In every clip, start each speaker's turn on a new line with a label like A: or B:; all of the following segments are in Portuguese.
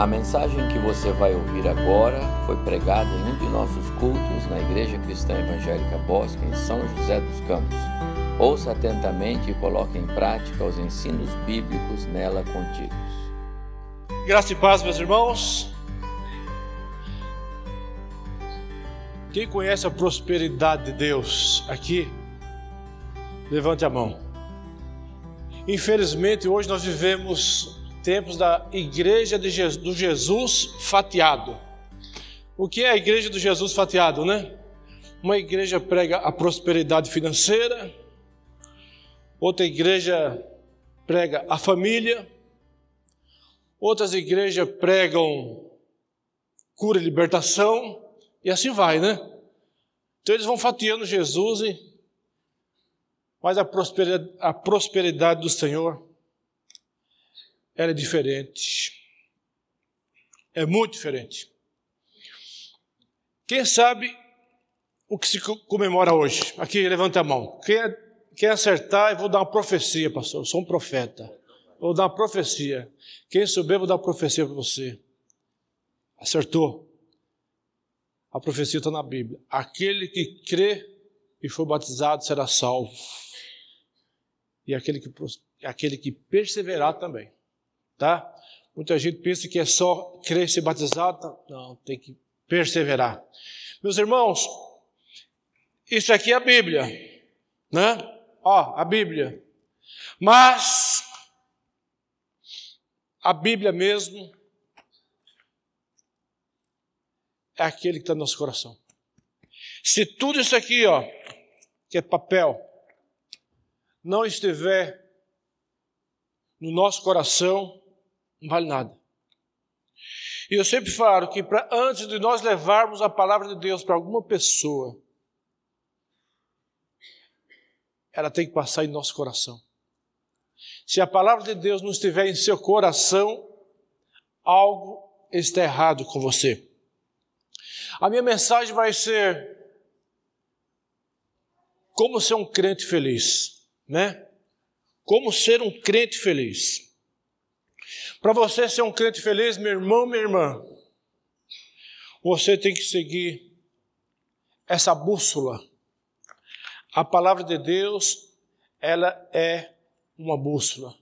A: A mensagem que você vai ouvir agora foi pregada em um de nossos cultos na Igreja Cristã Evangélica Bosque, em São José dos Campos. Ouça atentamente e coloque em prática os ensinos bíblicos nela contidos.
B: Graça e paz, meus irmãos. Quem conhece a prosperidade de Deus aqui, levante a mão. Infelizmente, hoje nós vivemos tempos da Igreja de Jesus, do Jesus fatiado. O que é a Igreja do Jesus fatiado, né? Uma igreja prega a prosperidade financeira, outra igreja prega a família, outras igrejas pregam cura e libertação, e assim vai, né? Então eles vão fatiando Jesus, e... mas a prosperidade, a prosperidade do Senhor ela é diferente. É muito diferente. Quem sabe o que se comemora hoje? Aqui, levanta a mão. Quem, quem acertar, eu vou dar uma profecia, pastor. Eu sou um profeta. Vou dar uma profecia. Quem souber, eu vou dar uma profecia para você. Acertou. A profecia está na Bíblia. Aquele que crê e for batizado será salvo. E aquele que, aquele que perseverar também tá? Muita gente pensa que é só crer ser batizado. Não, tem que perseverar. Meus irmãos, isso aqui é a Bíblia, né? Ó, a Bíblia. Mas a Bíblia mesmo é aquele que está no nosso coração. Se tudo isso aqui, ó, que é papel, não estiver no nosso coração, não vale nada. E eu sempre falo que pra, antes de nós levarmos a palavra de Deus para alguma pessoa, ela tem que passar em nosso coração. Se a palavra de Deus não estiver em seu coração, algo está errado com você. A minha mensagem vai ser como ser um crente feliz, né? Como ser um crente feliz. Para você ser um crente feliz, meu irmão, minha irmã, você tem que seguir essa bússola. A palavra de Deus, ela é uma bússola.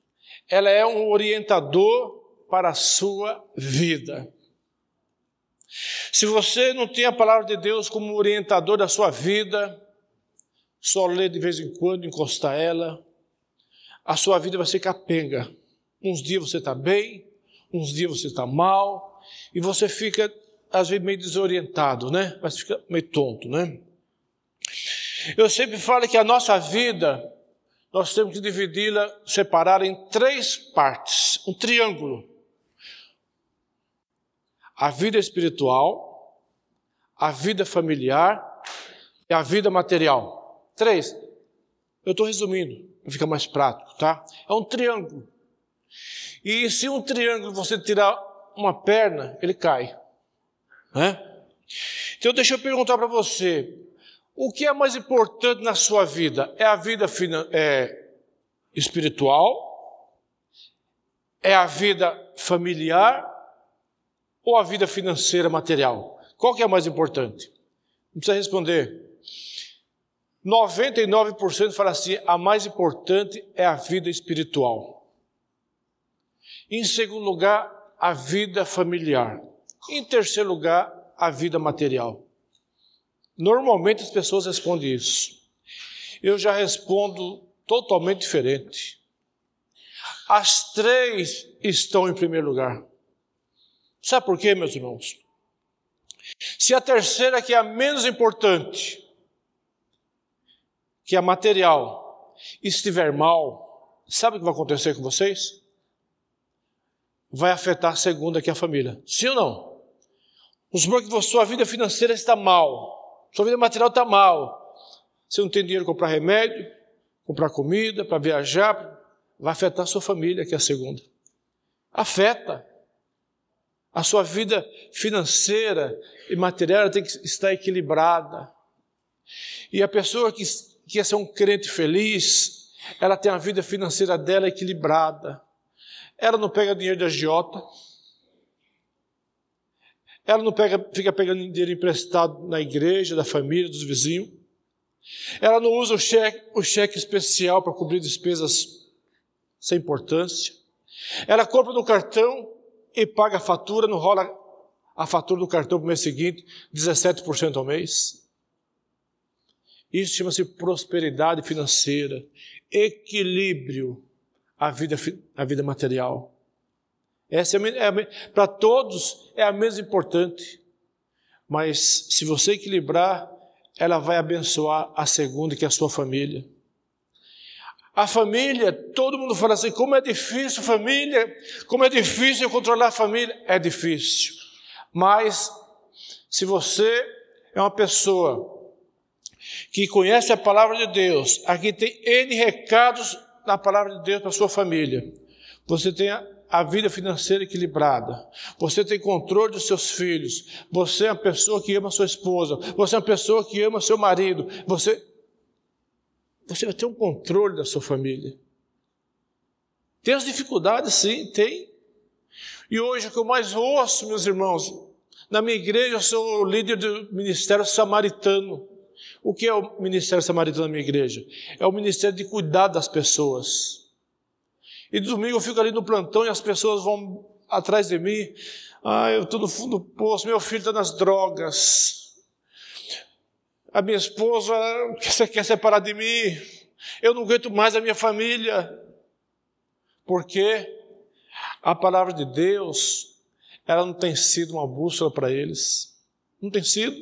B: Ela é um orientador para a sua vida. Se você não tem a palavra de Deus como orientador da sua vida, só ler de vez em quando, encostar ela, a sua vida vai ser capenga. Uns dias você está bem, uns dias você está mal, e você fica, às vezes, meio desorientado, né? Mas fica meio tonto, né? Eu sempre falo que a nossa vida, nós temos que dividi-la, separar em três partes, um triângulo. A vida espiritual, a vida familiar e a vida material. Três. Eu estou resumindo, para ficar mais prático, tá? É um triângulo. E se um triângulo você tirar uma perna, ele cai. Né? Então deixa eu perguntar para você, o que é mais importante na sua vida? É a vida é, espiritual? É a vida familiar? Ou a vida financeira material? Qual que é mais importante? Não precisa responder. 99% fala assim: a mais importante é a vida espiritual. Em segundo lugar, a vida familiar. Em terceiro lugar, a vida material. Normalmente as pessoas respondem isso. Eu já respondo totalmente diferente. As três estão em primeiro lugar. Sabe por quê, meus irmãos? Se a terceira, que é a menos importante, que é a material, estiver mal, sabe o que vai acontecer com vocês? Vai afetar a segunda, que é a família. Sim ou não? Vamos supor que sua vida financeira está mal, sua vida material está mal. Você não tem dinheiro para comprar remédio, comprar comida, para viajar, vai afetar a sua família, que é a segunda. Afeta. A sua vida financeira e material tem que estar equilibrada. E a pessoa que quer ser um crente feliz, ela tem a vida financeira dela equilibrada ela não pega dinheiro de agiota, Ela não pega, fica pegando dinheiro emprestado na igreja, da família, dos vizinhos. Ela não usa o cheque, o cheque especial para cobrir despesas sem importância. Ela compra no cartão e paga a fatura, não rola a fatura do cartão para o mês seguinte, 17% ao mês. Isso chama-se prosperidade financeira, equilíbrio à vida, à vida material. Essa é, é para todos é a mesma importante. Mas se você equilibrar, ela vai abençoar a segunda, que é a sua família. A família, todo mundo fala assim: como é difícil família, como é difícil controlar a família. É difícil. Mas, se você é uma pessoa que conhece a palavra de Deus, aqui tem N recados da palavra de Deus para sua família. Você tem a, vida financeira equilibrada. Você tem controle dos seus filhos. Você é uma pessoa que ama sua esposa. Você é uma pessoa que ama seu marido. Você, você vai ter um controle da sua família. Tem as dificuldades, sim, tem. E hoje o que eu mais ouço, meus irmãos, na minha igreja eu sou líder do ministério samaritano. O que é o ministério samaritano na minha igreja? É o ministério de cuidar das pessoas. E domingo eu fico ali no plantão e as pessoas vão atrás de mim. Ah, eu estou no fundo do poço, meu filho está nas drogas. A minha esposa você quer separar de mim. Eu não aguento mais a minha família. Porque a palavra de Deus, ela não tem sido uma bússola para eles. Não tem sido.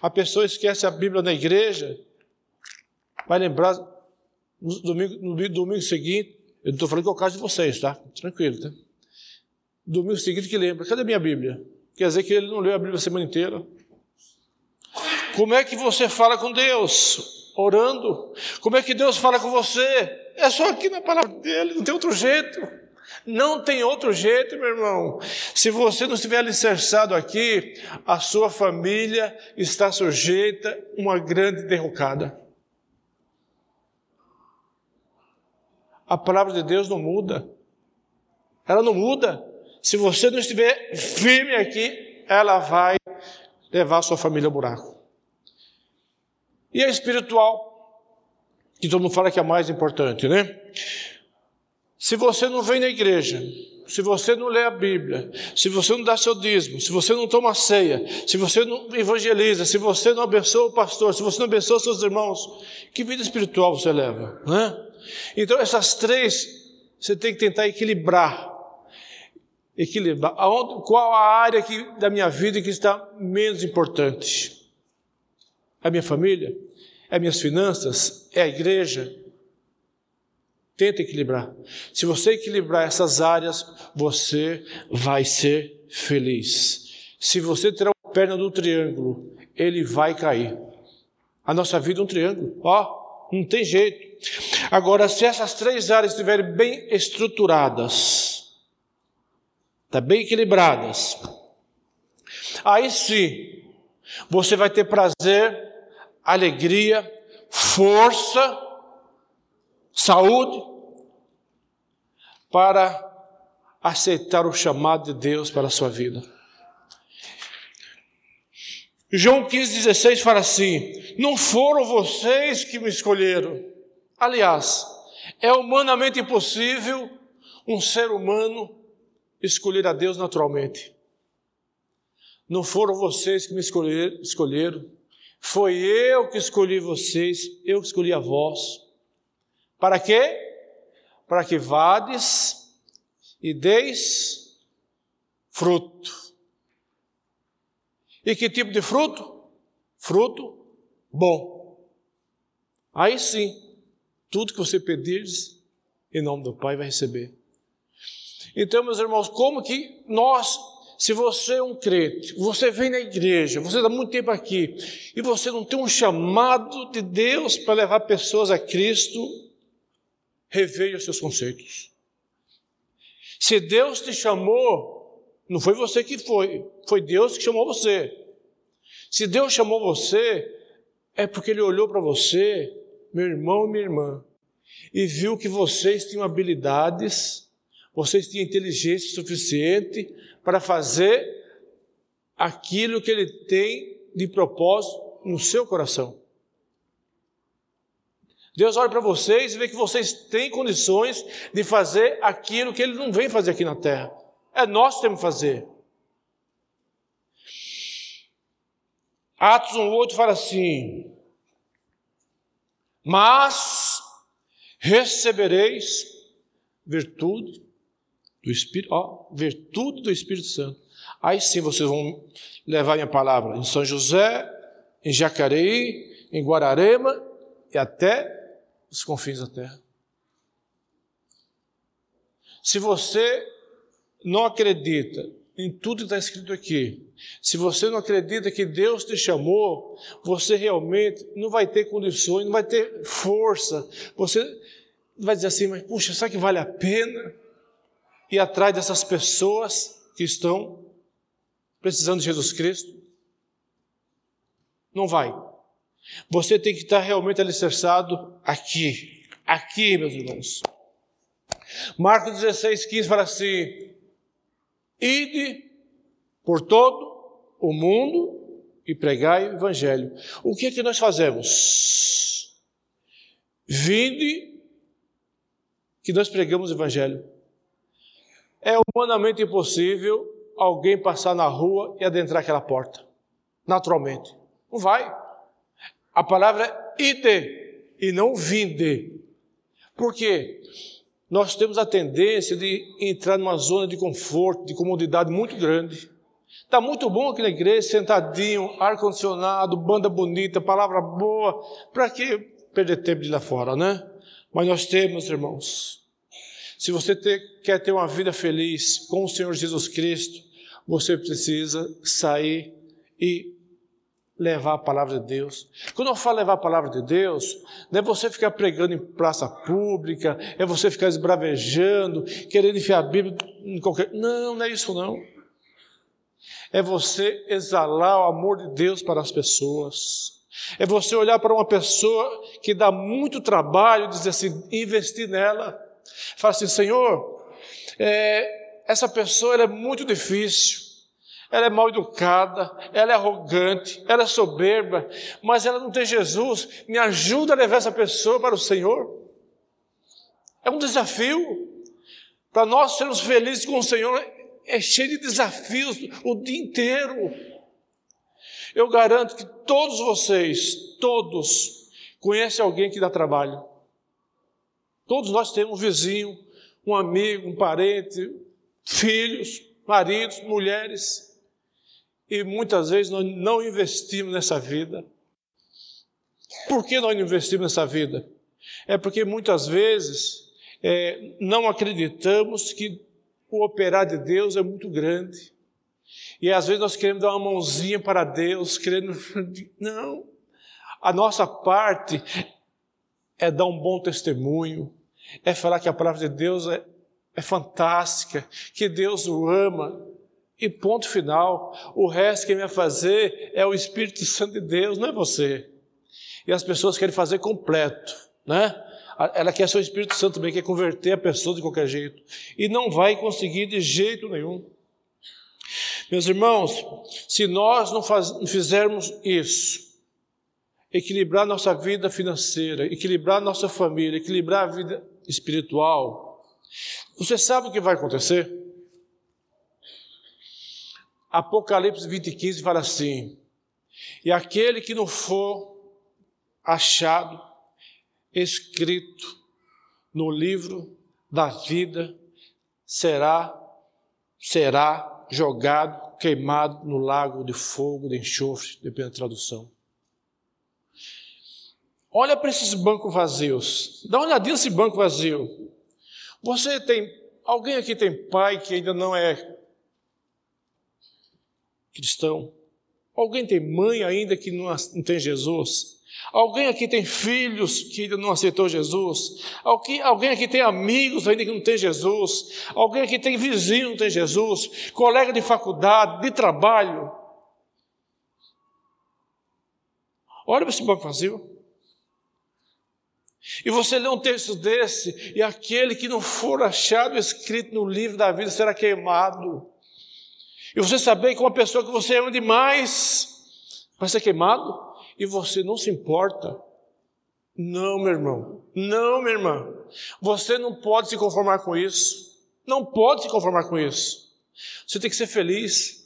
B: A pessoa esquece a Bíblia na igreja, vai lembrar no domingo, no domingo seguinte, eu não estou falando que é o caso de vocês, tá? Tranquilo, tá? Domingo seguinte que lembra, cadê minha Bíblia? Quer dizer que ele não leu a Bíblia a semana inteira. Como é que você fala com Deus? Orando. Como é que Deus fala com você? É só aqui na palavra dele, não tem outro jeito. Não tem outro jeito, meu irmão. Se você não estiver alicerçado aqui, a sua família está sujeita a uma grande derrocada. a palavra de Deus não muda. Ela não muda. Se você não estiver firme aqui, ela vai levar a sua família ao buraco. E a espiritual, que todo mundo fala que é a mais importante, né? Se você não vem na igreja, se você não lê a Bíblia, se você não dá seu dízimo, se você não toma ceia, se você não evangeliza, se você não abençoa o pastor, se você não abençoa seus irmãos, que vida espiritual você leva? Né? Então, essas três você tem que tentar equilibrar. Equilibrar. Aonde, qual a área que, da minha vida que está menos importante? É a minha família? É minhas finanças? É a igreja? Tenta equilibrar. Se você equilibrar essas áreas, você vai ser feliz. Se você tirar a perna do triângulo, ele vai cair. A nossa vida é um triângulo. Ó, não tem jeito. Agora, se essas três áreas estiverem bem estruturadas, tá bem equilibradas, aí sim você vai ter prazer, alegria, força, saúde para aceitar o chamado de Deus para a sua vida. João 15,16 fala assim: Não foram vocês que me escolheram, Aliás, é humanamente impossível um ser humano escolher a Deus naturalmente. Não foram vocês que me escolheram, escolheram, foi eu que escolhi vocês, eu que escolhi a vós. Para quê? Para que vades e deis fruto. E que tipo de fruto? Fruto bom. Aí sim, tudo que você pedires, em nome do Pai, vai receber. Então, meus irmãos, como que nós, se você é um crente, você vem na igreja, você está muito tempo aqui, e você não tem um chamado de Deus para levar pessoas a Cristo, reveja seus conceitos. Se Deus te chamou, não foi você que foi, foi Deus que chamou você. Se Deus chamou você, é porque Ele olhou para você meu irmão minha irmã, e viu que vocês tinham habilidades, vocês tinham inteligência suficiente para fazer aquilo que Ele tem de propósito no seu coração. Deus olha para vocês e vê que vocês têm condições de fazer aquilo que Ele não vem fazer aqui na terra. É nós que temos que fazer. Atos 1,8 fala assim: Mas recebereis virtude do Espírito, ó, virtude do Espírito Santo. Aí sim vocês vão levar minha palavra em São José, em Jacareí, em Guararema e até os confins da terra. Se você não acredita em tudo que está escrito aqui, se você não acredita que Deus te chamou, você realmente não vai ter condições, não vai ter força. Você vai dizer assim, mas puxa, será que vale a pena ir atrás dessas pessoas que estão precisando de Jesus Cristo? Não vai. Você tem que estar realmente alicerçado aqui. Aqui, meus irmãos. Marcos 16, 15 fala assim: Ide por todo o mundo e pregai o evangelho. O que é que nós fazemos? Vinde que nós pregamos o evangelho. É humanamente impossível alguém passar na rua e adentrar aquela porta. Naturalmente. Não vai. A palavra ide e não vinde. Por quê? nós temos a tendência de entrar numa zona de conforto, de comodidade muito grande. Está muito bom aqui na igreja, sentadinho, ar-condicionado, banda bonita, palavra boa. Para que perder tempo de ir lá fora, né? Mas nós temos, irmãos. Se você ter, quer ter uma vida feliz com o Senhor Jesus Cristo, você precisa sair e levar a palavra de Deus. Quando eu falo levar a palavra de Deus, não é você ficar pregando em praça pública, é você ficar esbravejando, querendo enfiar a Bíblia em qualquer. Não, não é isso não. É você exalar o amor de Deus para as pessoas. É você olhar para uma pessoa que dá muito trabalho, dizer assim, investir nela. Fala assim, Senhor, é, essa pessoa é muito difícil ela é mal educada, ela é arrogante, ela é soberba, mas ela não tem Jesus. Me ajuda a levar essa pessoa para o Senhor. É um desafio. Para nós sermos felizes com o Senhor, é cheio de desafios o dia inteiro. Eu garanto que todos vocês, todos, conhecem alguém que dá trabalho. Todos nós temos um vizinho, um amigo, um parente, filhos, maridos, mulheres e muitas vezes nós não investimos nessa vida. Por que nós não investimos nessa vida? É porque muitas vezes é, não acreditamos que o operar de Deus é muito grande. E às vezes nós queremos dar uma mãozinha para Deus, querendo. Não. A nossa parte é dar um bom testemunho, é falar que a palavra de Deus é, é fantástica, que Deus o ama, e ponto final. O resto que vai fazer é o Espírito Santo de Deus, não é você. E as pessoas querem fazer completo, né? Ela quer ser o Espírito Santo também, quer converter a pessoa de qualquer jeito. E não vai conseguir de jeito nenhum. Meus irmãos, se nós não, faz, não fizermos isso, equilibrar nossa vida financeira, equilibrar nossa família, equilibrar a vida espiritual, você sabe o que vai acontecer? Apocalipse 20, 15 fala assim: E aquele que não for achado escrito no livro da vida será será jogado, queimado no lago de fogo, de enxofre, depende da tradução. Olha para esses bancos vazios. Dá uma olhadinha nesse banco vazio. Você tem alguém aqui tem pai que ainda não é cristão? Alguém tem mãe ainda que não, tem Jesus? Alguém aqui tem filhos que ainda não aceitou Jesus? Alguém, alguém aqui tem amigos ainda que não tem Jesus? Alguém aqui tem vizinho que não tem Jesus? Colega de faculdade, de trabalho? Olha para esse banco vazio. E você lê um texto desse, e aquele que não for achado escrito no livro da vida será queimado. E você saber que uma pessoa que você ama demais vai ser queimado e você não se importa. Não, meu irmão. Não, minha irmã. Você não pode se conformar com isso. Não pode se conformar com isso. Você tem que ser feliz.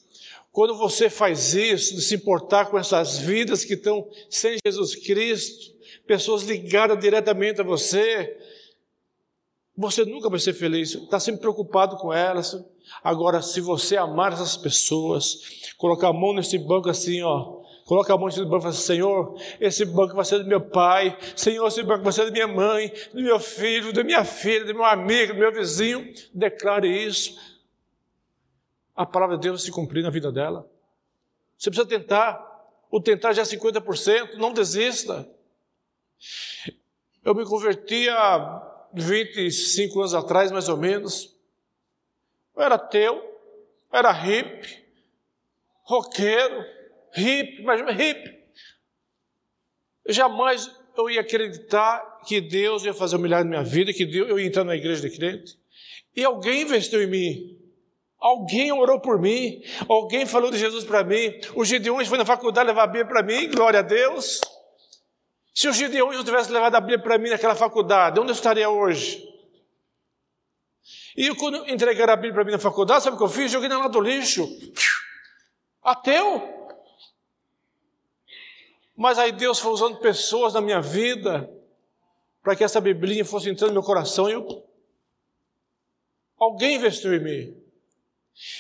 B: Quando você faz isso, de se importar com essas vidas que estão sem Jesus Cristo, pessoas ligadas diretamente a você, você nunca vai ser feliz, está sempre preocupado com elas. Agora, se você amar essas pessoas, colocar a mão nesse banco assim, ó, coloca a mão nesse banco e fala Senhor, esse banco vai ser do meu pai, Senhor, esse banco vai ser da minha mãe, do meu filho, da minha filha, do meu amigo, do meu vizinho. Declare isso. A palavra de Deus se cumprir na vida dela. Você precisa tentar. O tentar já é 50%, não desista. Eu me converti há 25 anos atrás, mais ou menos. Eu era ateu, era hippie, roqueiro, hippie, mas hippie. Jamais eu ia acreditar que Deus ia fazer um milagre na minha vida, que Deus, eu ia entrar na igreja de crente. E alguém investiu em mim. Alguém orou por mim, alguém falou de Jesus para mim. O Gideões foi na faculdade levar a Bíblia para mim, glória a Deus. Se o Gideões não tivesse levado a Bíblia para mim naquela faculdade, onde eu estaria hoje? E quando entregaram a Bíblia para mim na faculdade, sabe o que eu fiz? Joguei na lado do lixo. Ateu. Mas aí Deus foi usando pessoas na minha vida para que essa Biblinha fosse entrando no meu coração e eu... alguém investiu em mim.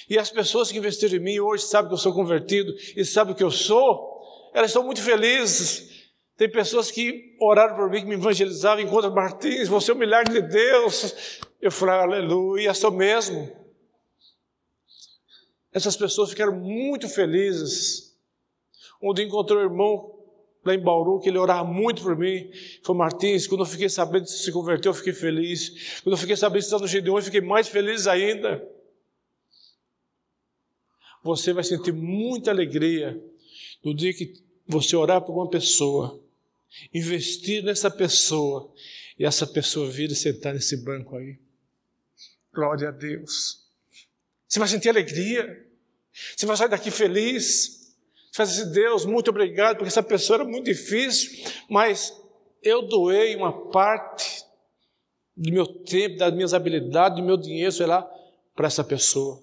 B: E as pessoas que investiram em mim hoje sabem que eu sou convertido e sabem o que eu sou, elas estão muito felizes tem pessoas que oraram por mim, que me evangelizavam, enquanto Martins, você é um milagre de Deus. Eu falei, aleluia, sou mesmo. Essas pessoas ficaram muito felizes. Dia encontrei um irmão lá em Bauru, que ele orava muito por mim. Foi Martins, quando eu fiquei sabendo que se converteu, eu fiquei feliz. Quando eu fiquei sabendo que está no Gideon, eu fiquei mais feliz ainda. Você vai sentir muita alegria no dia que você orar por uma pessoa investir nessa pessoa e essa pessoa vir e sentar nesse banco aí. Glória a Deus. Você vai sentir alegria. Você vai sair daqui feliz. Você vai dizer, Deus, muito obrigado, porque essa pessoa era muito difícil, mas eu doei uma parte do meu tempo, das minhas habilidades, do meu dinheiro, sei lá, para essa pessoa.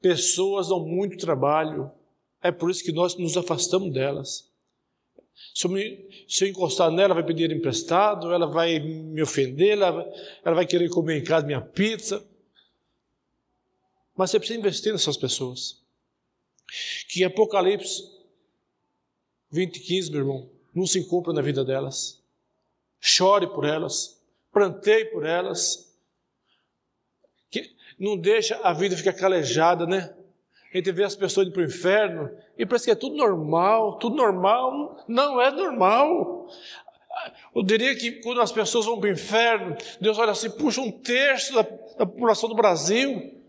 B: Pessoas dão muito trabalho, é por isso que nós nos afastamos delas. Se eu, me, se eu encostar nela, vai pedir emprestado, ela vai me ofender, ela, ela vai querer comer em casa minha pizza. Mas você precisa investir nessas pessoas. Que Apocalipse 20, 15, meu irmão, não se cumpra na vida delas. Chore por elas, planteie por elas. Que não deixa a vida ficar calejada, né? A gente vê as pessoas indo para o inferno e parece que é tudo normal, tudo normal. Não é normal. Eu diria que quando as pessoas vão para o inferno, Deus olha assim, puxa um terço da, da população do Brasil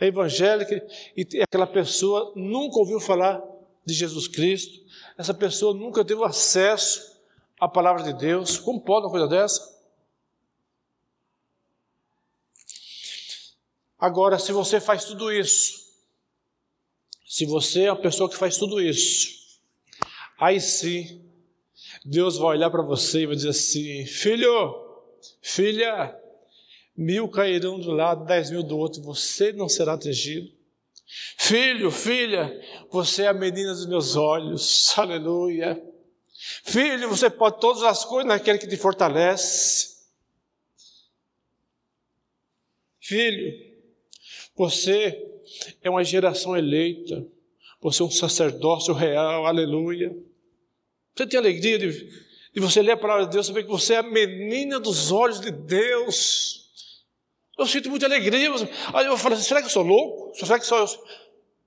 B: é evangélica e aquela pessoa nunca ouviu falar de Jesus Cristo, essa pessoa nunca teve acesso à palavra de Deus. Como pode uma coisa dessa? Agora, se você faz tudo isso, se você é uma pessoa que faz tudo isso, aí sim, Deus vai olhar para você e vai dizer assim: Filho, filha, mil cairão do lado, dez mil do outro, você não será atingido. Filho, filha, você é a menina dos meus olhos, aleluia. Filho, você pode todas as coisas naquele que te fortalece. Filho, você é uma geração eleita, você é um sacerdócio real, aleluia. Você tem alegria de, de você ler a palavra de Deus, saber que você é a menina dos olhos de Deus. Eu sinto muita alegria. Aí eu falo assim, será que eu sou louco? Será que sou eu?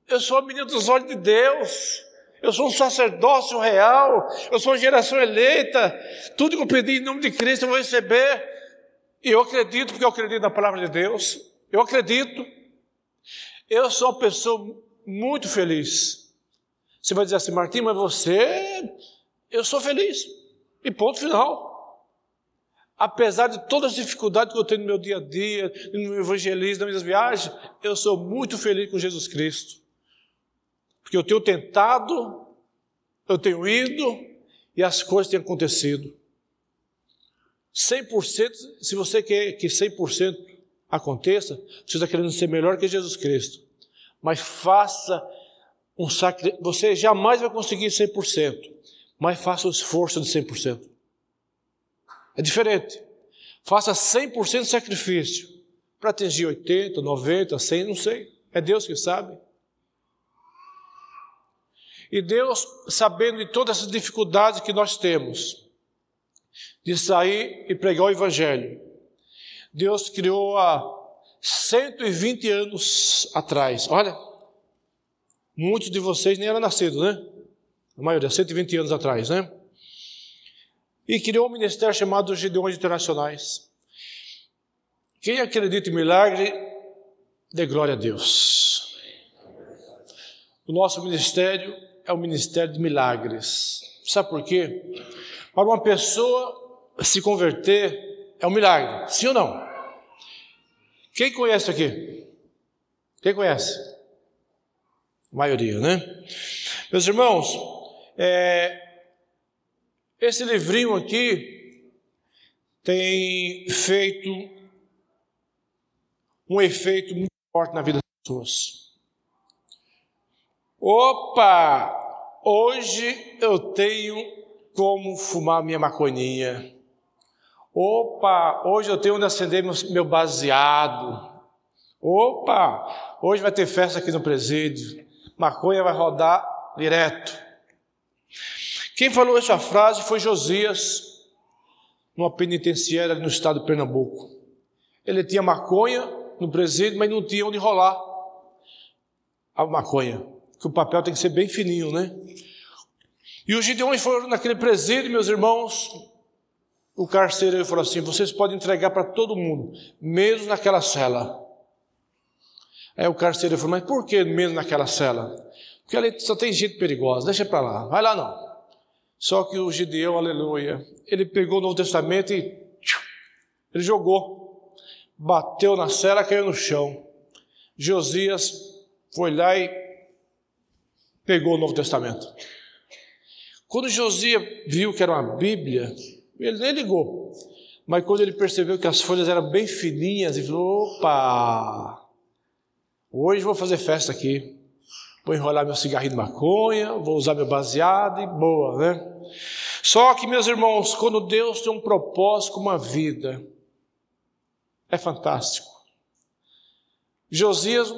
B: Eu sou a menina dos olhos de Deus. Eu sou um sacerdócio real. Eu sou uma geração eleita. Tudo que eu pedi em nome de Cristo eu vou receber. E eu acredito, porque eu acredito na palavra de Deus. Eu acredito. Eu sou uma pessoa muito feliz. Você vai dizer assim, Martim, mas você, eu sou feliz. E ponto final. apesar de todas as dificuldades que eu tenho no meu dia a dia, no meu evangelismo, nas minhas viagens, eu sou muito feliz com Jesus Cristo. Porque eu tenho tentado, eu tenho ido e as coisas têm acontecido. 100%, se você quer que 100% aconteça, você está querendo ser melhor que Jesus Cristo. Mas faça um sacrifício. Você jamais vai conseguir 100%, mas faça o esforço de 100%. É diferente. Faça 100% de sacrifício para atingir 80, 90, 100, não sei. É Deus que sabe. E Deus, sabendo de todas essas dificuldades que nós temos, de sair e pregar o Evangelho, Deus criou há 120 anos atrás. Olha, muitos de vocês nem eram nascidos, né? A maioria, 120 anos atrás, né? e criou um ministério chamado Gideões Internacionais. Quem acredita em milagre, dê glória a Deus. O nosso ministério é o ministério de milagres. Sabe por quê? Para uma pessoa se converter é um milagre, sim ou não? Quem conhece aqui? Quem conhece? A maioria, né? Meus irmãos, é, esse livrinho aqui tem feito um efeito muito forte na vida das pessoas. Opa! Hoje eu tenho como fumar minha maconinha. Opa! Hoje eu tenho onde acender meu baseado. Opa! Hoje vai ter festa aqui no presídio. Maconha vai rodar direto. Quem falou essa frase foi Josias, numa penitenciária no estado de Pernambuco. Ele tinha maconha no presídio, mas não tinha onde rolar a maconha, que o papel tem que ser bem fininho, né? E os gideões foram naquele presídio, meus irmãos. O carcereiro falou assim: vocês podem entregar para todo mundo, mesmo naquela cela. Aí o carcereiro falou: mas por que mesmo naquela cela? Porque ali só tem gente perigosa, deixa para lá, vai lá não. Só que o Gideão, aleluia, ele pegou o Novo Testamento e ele jogou, bateu na cela, caiu no chão. Josias foi lá e pegou o Novo Testamento. Quando Josias viu que era uma Bíblia, ele nem ligou. Mas quando ele percebeu que as folhas eram bem fininhas, ele falou: opa, hoje vou fazer festa aqui. Vou enrolar meu cigarrinho de maconha, vou usar meu baseado e boa, né? Só que, meus irmãos, quando Deus tem um propósito com uma vida, é fantástico. Josias,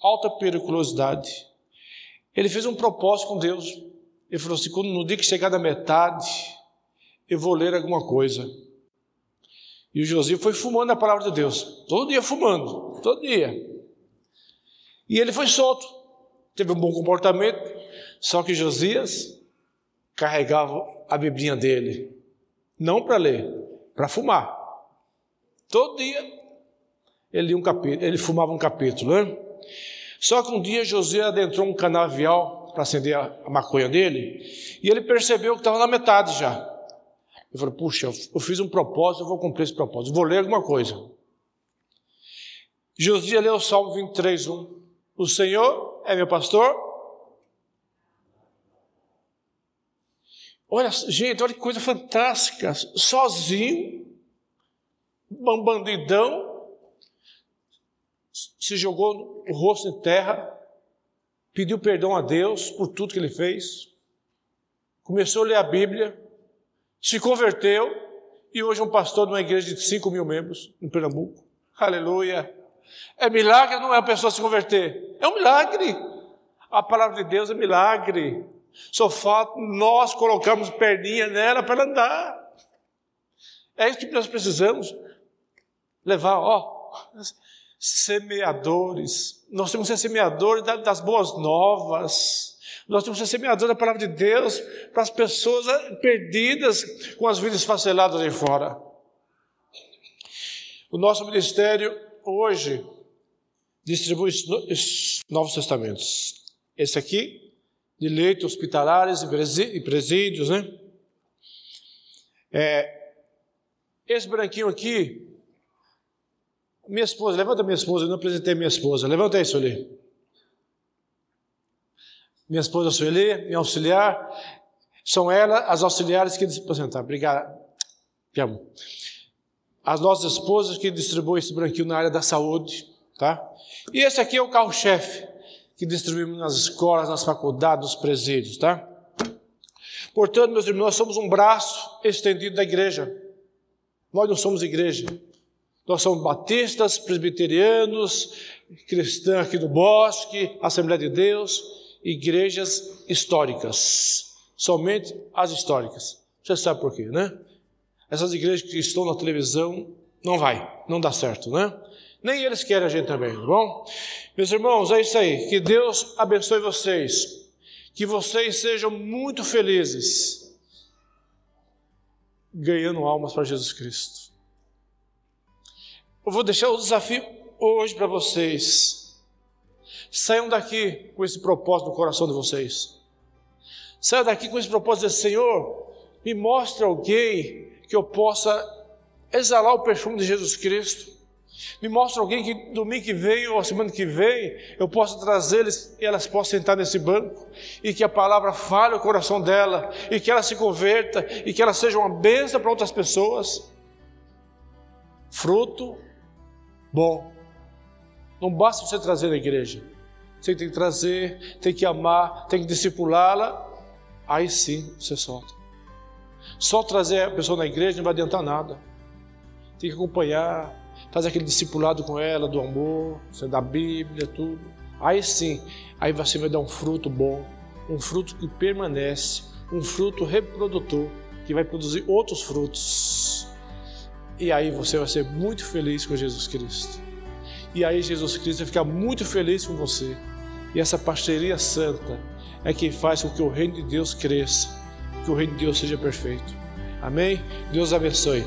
B: alta periculosidade, ele fez um propósito com Deus. Ele falou assim: quando no dia que chegar da metade, eu vou ler alguma coisa. E o Josias foi fumando a palavra de Deus, todo dia fumando, todo dia. E ele foi solto teve um bom comportamento, só que Josias carregava a biblinha dele, não para ler, para fumar. Todo dia ele, um capítulo, ele fumava um capítulo, né? Só que um dia Josias adentrou um canavial para acender a, a maconha dele, e ele percebeu que estava na metade já. Ele falou: Puxa, eu fiz um propósito, eu vou cumprir esse propósito, vou ler alguma coisa. Josias leu o Salmo 23, 1. O Senhor é meu pastor? Olha, gente, olha que coisa fantástica. Sozinho, um bandidão, se jogou o rosto em terra, pediu perdão a Deus por tudo que ele fez, começou a ler a Bíblia, se converteu e hoje é um pastor de uma igreja de 5 mil membros em Pernambuco. Aleluia! É milagre não é a pessoa se converter. É um milagre. A palavra de Deus é milagre. Só falta nós colocarmos perninha nela para andar. É isso que nós precisamos. Levar, ó, semeadores. Nós temos que ser semeadores das boas novas. Nós temos que ser semeadores da palavra de Deus para as pessoas perdidas com as vidas faceladas aí fora. O nosso ministério hoje distribui os Novos Testamentos. Esse aqui, de leitos hospitalares e presídios, né? É, Esse branquinho aqui, minha esposa, levanta minha esposa, eu não apresentei minha esposa. Levanta aí, Sueli. Minha esposa Sueli, minha auxiliar. São elas as auxiliares que apresentar. Obrigado. Te amo. As nossas esposas que distribuem esse branquinho na área da saúde, tá? E esse aqui é o carro-chefe que distribuímos nas escolas, nas faculdades, nos presídios, tá? Portanto, meus irmãos, nós somos um braço estendido da igreja. Nós não somos igreja. Nós somos batistas, presbiterianos, cristãos aqui do Bosque, Assembleia de Deus, igrejas históricas. Somente as históricas. Você sabe por quê, né? Essas igrejas que estão na televisão, não vai, não dá certo, né? Nem eles querem a gente também, tá bom? Meus irmãos, é isso aí. Que Deus abençoe vocês. Que vocês sejam muito felizes ganhando almas para Jesus Cristo. Eu vou deixar o desafio hoje para vocês. Saiam daqui com esse propósito no coração de vocês. Saiam daqui com esse propósito de dizer, Senhor, me mostre alguém que eu possa exalar o perfume de Jesus Cristo. Me mostra alguém que domingo que vem ou semana que vem eu possa trazer-eles e elas possam sentar nesse banco e que a palavra fale o coração dela e que ela se converta e que ela seja uma bênção para outras pessoas. Fruto bom. Não basta você trazer na igreja. Você tem que trazer, tem que amar, tem que discipulá-la. Aí sim você solta. Só trazer a pessoa na igreja não vai adiantar nada. Tem que acompanhar, faz aquele discipulado com ela, do amor, você dá a Bíblia, tudo. Aí sim, aí você vai dar um fruto bom, um fruto que permanece, um fruto reprodutor, que vai produzir outros frutos. E aí você vai ser muito feliz com Jesus Cristo. E aí Jesus Cristo vai ficar muito feliz com você. E essa parceria santa é que faz com que o reino de Deus cresça, que o reino de Deus seja perfeito. Amém? Deus abençoe.